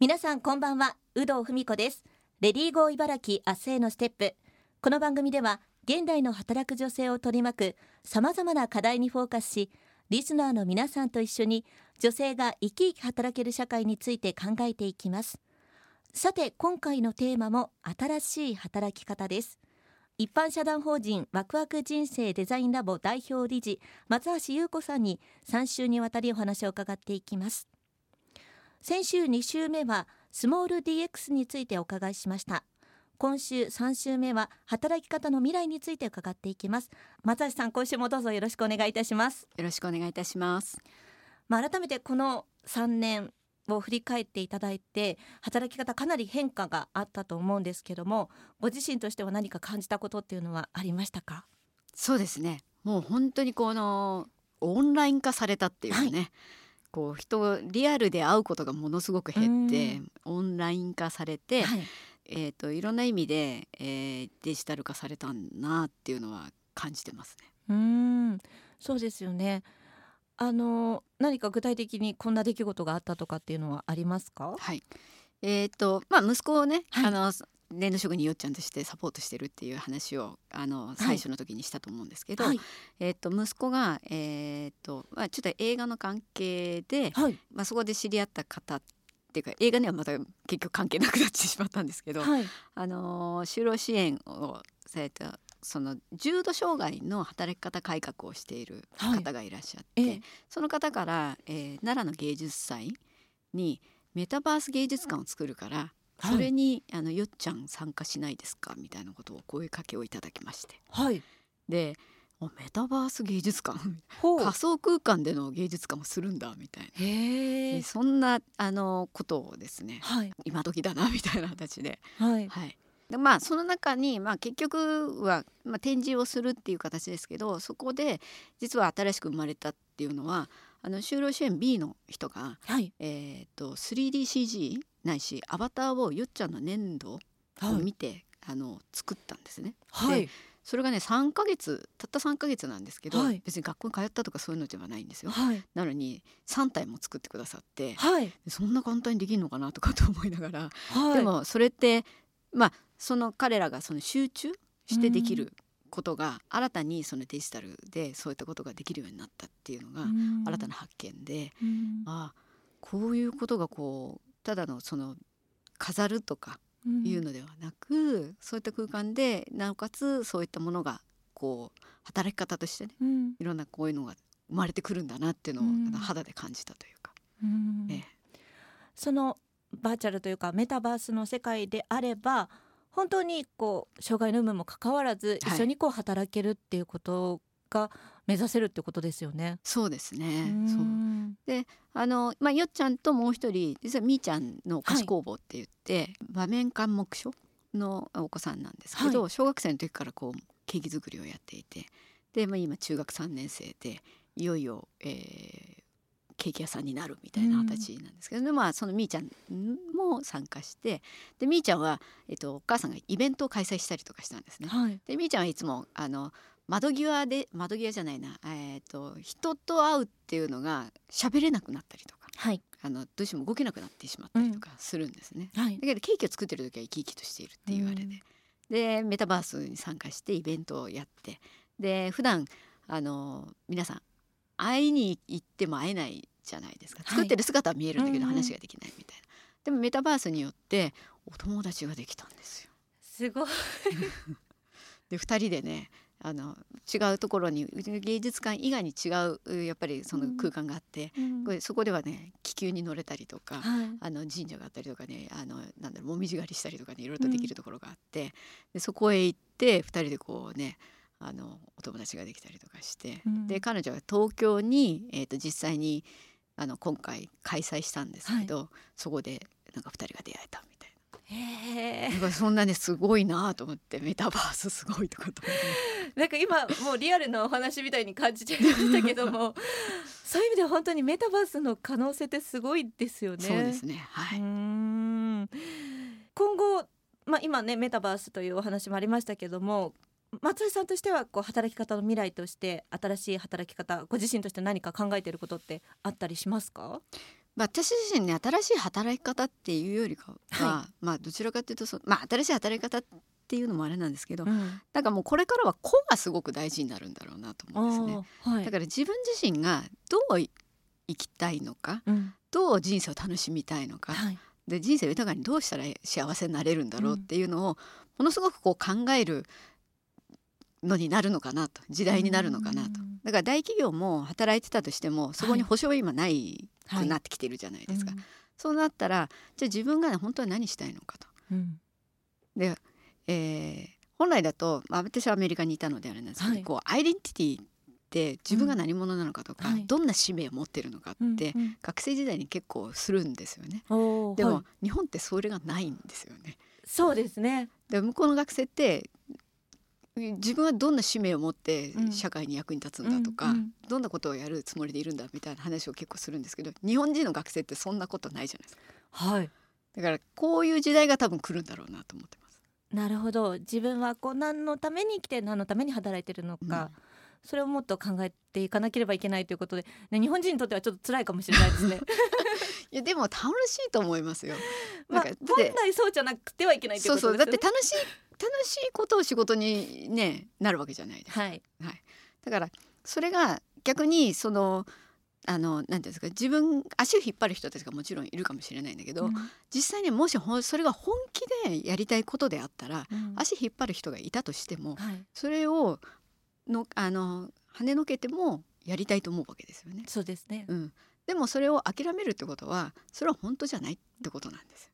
皆さんこんばんは有働文子です。レディーゴー茨城明日へのステップ。この番組では現代の働く女性を取り巻く様々な課題にフォーカスしリスナーの皆さんと一緒に女性が生き生き働ける社会について考えていきます。さて今回のテーマも新しい働き方です。一般社団法人ワクワク人生デザインラボ代表理事松橋優子さんに3週にわたりお話を伺っていきます。先週2週目はスモール DX についてお伺いしました。今週3週目は働き方の未来について伺っていきます。松橋さん今週もどうぞよろしくお願いいたします。よろしくお願いいたします。まあ改めてこの3年を振り返っていただいて働き方かなり変化があったと思うんですけどもご自身としては何か感じたことっていうのはありましたか？そうですね。もう本当にこのオンライン化されたっていうかね、はい、こう人リアルで会うことがものすごく減ってオンライン化されて、はい。えーと、いろんな意味で、えー、デジタル化されたんなっていうのは感じてますね。うん。そうですよね。あの何か具体的にこんな出来事があったとかっていうのはありますか？はい。えーとまあ、息子をね、はい、あの年度職によっちゃんとしてサポートしてるっていう話をあの最初の時にしたと思うんですけど、はい、えー、と息子が、えーとまあ、ちょっと映画の関係で、はい、まあ、そこで知り合った方っていうか映画にはまた結局関係なくなってしまったんですけど、はい、あの就労支援をされたその重度障害の働き方改革をしている方がいらっしゃって、はい、その方から、えー、奈良の芸術祭にメタバース芸術館を作るから、はい、それにあのよっちゃん参加しないですかみたいなことを声かけをいただきまして、はい、でメタバース芸術館。仮想空間での芸術館もするんだみたいな。そんなあのことをですね、はい、今時だなみたいな形で、はい、はい、でまあその中に、まあ、結局は、まあ、展示をするっていう形ですけどそこで実は新しく生まれたっていうのはあの就労支援 B の人が、はい、えーと、3DCG ないしアバターをよっちゃんの粘土を見て、はい、あの作ったんですね。はい、それがね3ヶ月たった3ヶ月なんですけど、はい、別に学校に通ったとかそういうのではないんですよ。はい、なのに3体も作ってくださって、はい、そんな簡単にできるのかなとかと思いながら、でもそれってまあその彼らがその集中してできることが新たにそのデジタルでそういったことができるようになったっていうのが新たな発見で、ああこういうことがこうただのその飾るとかいうのではなく、そういった空間でなおかつそういったものがこう働き方としてね、いろんなこういうのが生まれてくるんだなっていうのを肌で感じたというか。ええ、そのバーチャルというかメタバースの世界であれば本当にこう障害の有無も関わらず一緒にこう働けるっていうことが目指せるってことですよね。そうですね。そうであの、まあ、よっちゃんともう一人実はみーちゃんの菓子工房って言って、はい、場面監目書のお子さんなんですけど、はい、小学生の時からこうケーキ作りをやっていてで、まあ、今中学3年生でいよいよ、えー、ケーキ屋さんになるみたいな形なんですけど、うん、まあそのみーちゃんも参加してでみーちゃんは、えっと、お母さんがイベントを開催したりとかしたんですね。はい、でみーちゃんはいつもあの窓際で窓際じゃないな、えーと、人と会うっていうのが喋れなくなったりとか、はい、あのどうしても動けなくなってしまったりとかするんですね。うんはい、だけどケーキを作ってる時は生き生きとしているっていうあれで、うん、でメタバースに参加してイベントをやって。で普段あの皆さん会いに行っても会えないじゃないですか。作ってる姿は見えるんだけど話ができないみたいな、でもメタバースによってお友達ができたんですよ。すごい。で2人でねあの違うところに芸術館以外に違うやっぱりその空間があって、うん、これそこではね気球に乗れたりとか、はい、あの神社があったりとかねあのなんだろうもみじ狩りしたりとかねいろいろとできるところがあって、うん、でそこへ行って2人でこうねあのお友達ができたりとかして、うん、で彼女は東京に、えーと、実際にあの今回開催したんですけど、はい、そこでなんか2人が出会えたな。へなんかそんなねすごいなと思ってメタバースすごいとかとなんか今もうリアルなお話みたいに感じて ましたけどもそういう意味では本当にメタバースの可能性ってすごいですよね。そうですねはい今後まあ、今ねメタバースというお話もありましたけども松井さんとしてはこう働き方の未来として新しい働き方ご自身として何か考えていることってあったりしますか？まあ、私自身ね新しい働き方っていうよりかは、はい、まあどちらかというとそまあ新しい働き方っていうのもあれなんですけど、うん、だからもうこれからは個がすごく大事になるんだろうなと思うんですね。はい、だから自分自身がどう生きたいのか、うん、どう人生を楽しみたいのか、はい、で人生を豊かにどうしたら幸せになれるんだろうっていうのをものすごくこう考えるのになるのかなと時代になるのかなと。だから大企業も働いてたとしてもそこに保証は今ないくなってきてるじゃないですか、はいそうなったらじゃあ自分が、ね、本当は何したいのかと。うん、で、えー、本来だと、まあ、私はアメリカにいたのであれなんですけど、はい、こうアイデンティティって自分が何者なのかとか、うん、どんな使命を持ってるのかって、うんうん、学生時代に結構するんですよね。でも、はい、日本ってそれがないんですよね。そうですね。で向こうの学生って自分はどんな使命を持って社会に役に立つんだとか、うんうんどんなことをやるつもりでいるんだみたいな話を結構するんですけど日本人の学生ってそんなことないじゃないですか。はい、だからこういう時代が多分来るんだろうなと思ってます。なるほど自分はこう何のために生きて何のために働いてるのか、うん、それをもっと考えていかなければいけないということで、ね、日本人にとってはちょっと辛いかもしれないですね。いやでも楽しいと思いますよ。まあ、本来そうじゃなくてはいけないそうそうだって楽しい楽しいことを仕事に、ね、なるわけじゃないですか。はい、はい、だからそれが逆にそのあのなんていうんですか自分足を引っ張る人たちがもちろんいるかもしれないんだけど、うん、実際にもしそれが本気でやりたいことであったら、うん、足引っ張る人がいたとしても、はい、それをのあの跳ねのけてもやりたいと思うわけですよね。そうですね、うん、でもそれを諦めるってことはそれは本当じゃないってことなんです。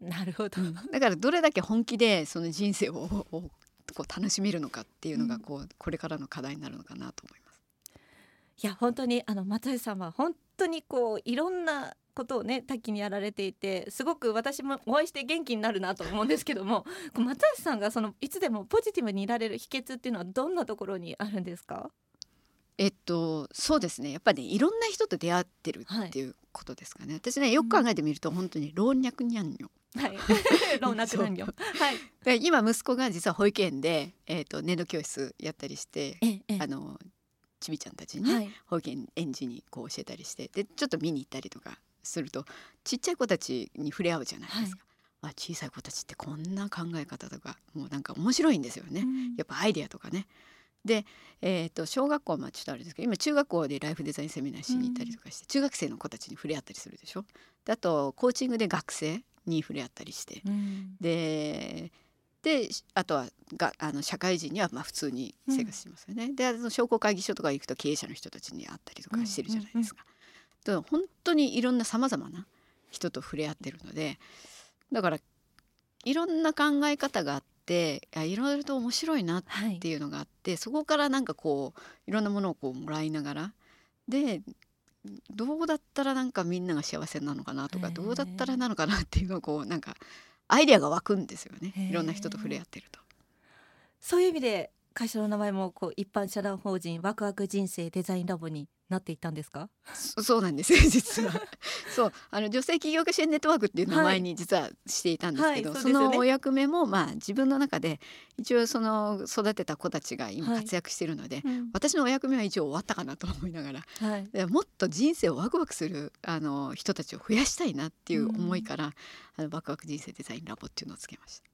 なるほど、だからどれだけ本気でその人生をこう楽しめるのかっていうのがこう、これからの課題になるのかなと思います。いや本当にあの松井さんは本当にこういろんなことをね多岐にやられていてすごく私もお会いして元気になるなと思うんですけども 松橋さんがそのいつでもポジティブにいられる秘訣っていうのはどんなところにあるんですか？えっとそうですね。やっぱり、ね、いろんな人と出会ってるっていうことですかね、はい、私ねよく考えてみると、本当に老若にゃんよはい、老若男女。はい。今息子が実は保育園で、えっ、ー、と年度教室やったりして、ええ、あのちびちゃんたちに、ねはい、保育園園児にこう教えたりして、でちょっと見に行ったりとかすると、ちっちゃい子たちに触れ合うじゃないですか。はい、あ小さい子たちってこんな考え方とかもうなんか面白いんですよね。うん、やっぱアイデアとかね。で、えー、と小学校はまあちょっとあれですけど今中学校でライフデザインセミナーしに行ったりとかして、うん、中学生の子たちに触れ合ったりするでしょ？であとコーチングで学生に触れ合ったりして、うん、でであとはがあの社会人にはまあ普通に生活しますよね。うん、であの商工会議所とか行くと経営者の人たちに会ったりとかしてるじゃないですか。うんうんうん、本当にいろんなさまざまな人と触れ合ってるのでだからいろんな考え方があっていろいろと面白いなってい。うのがあって、はい、そこからなんかこういろんなものをこうもらいながらでどうだったらなんかみんなが幸せなのかなとかどうだったらなのかなっていうのをこうなんかアイデアが湧くんですよね。いろんな人と触れ合ってると。そういう意味で会社の名前もこう一般社団法人ワクワク人生デザインラボになっていたんですか？そ うなんです。よ 実は。そう。あの女性起業家支援ネットワークっていう名前に実はしていたんですけど、はい。はい。そね、そのお役目もまあ自分の中で一応その育てた子たちが今活躍しているので、はいうん、私のお役目は一応終わったかなと思いながら、はい、もっと人生をワクワクするあの人たちを増やしたいなっていう思いから、うん、あのワクワク人生デザインラボっていうのをつけました。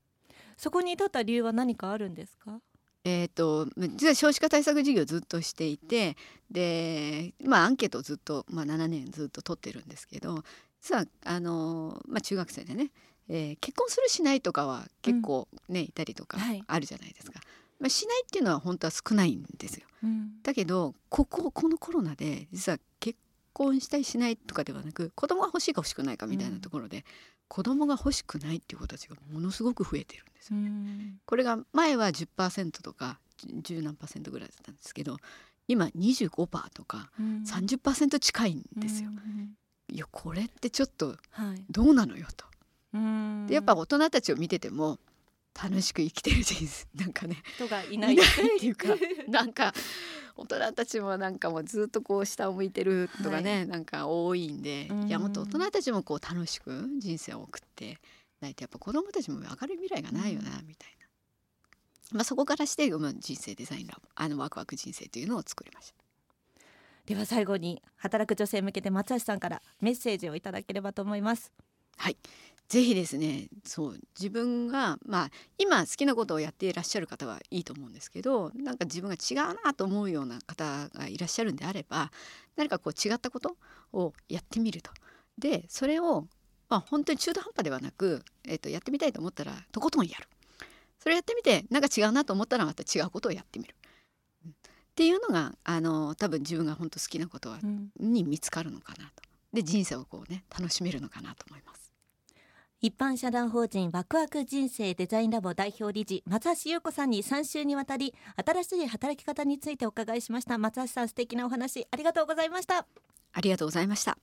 そこに至った理由は何かあるんですか？えーと、実は少子化対策事業をずっとしていてで、まあ、アンケートをずっと、まあ、7年ずっと取ってるんですけど実はあの、まあ、中学生でね、えー、結婚するしないとかは結構ね、うん、いたりとかあるじゃないですか。はい、まあ、しないっていうのは本当は少ないんですよ。うん、だけどこここのコロナで実は結婚したいしないとかではなく子供が欲しいか欲しくないかみたいなところで、うん、子供が欲しくないっていう子たちがものすごく増えてるんですよね。これが前は10%とか10何パーセントぐらいだったんですけど今25%とか30%近いんですよ。いやこれってちょっとどうなのよと。でやっぱ大人たちを見てても楽しく生きてる人生 なんかね。人がいない。っていうか なんか大人たちもなんかもうずっとこう下を向いてるとかね、はい、なんか多いんでいやもっと大人たちもこう楽しく人生を送ってないとやっぱ子供たちも明るい未来がないよな、みたいな、まあ、そこからして、まあ、人生デザインラボあのワクワク人生というのを作りました。では最後に働く女性向けて松橋さんからメッセージをいただければと思います。はいぜひですねそう自分がまあ今好きなことをやっていらっしゃる方はいいと思うんですけどなんか自分が違うなと思うような方がいらっしゃるんであれば何かこう違ったことをやってみると。でそれをまあ本当に中途半端ではなく、えー、とやってみたいと思ったらとことんやる。それやってみてなんか違うなと思ったらまた違うことをやってみる。っていうのがあの多分自分が本当好きなことは、に見つかるのかなと。で人生をこうね楽しめるのかなと思います。一般社団法人ワクワク人生デザインラボ代表理事松橋優子さんに3週にわたり新しい働き方についてお伺いしました。松橋さん素敵なお話ありがとうございました。ありがとうございました。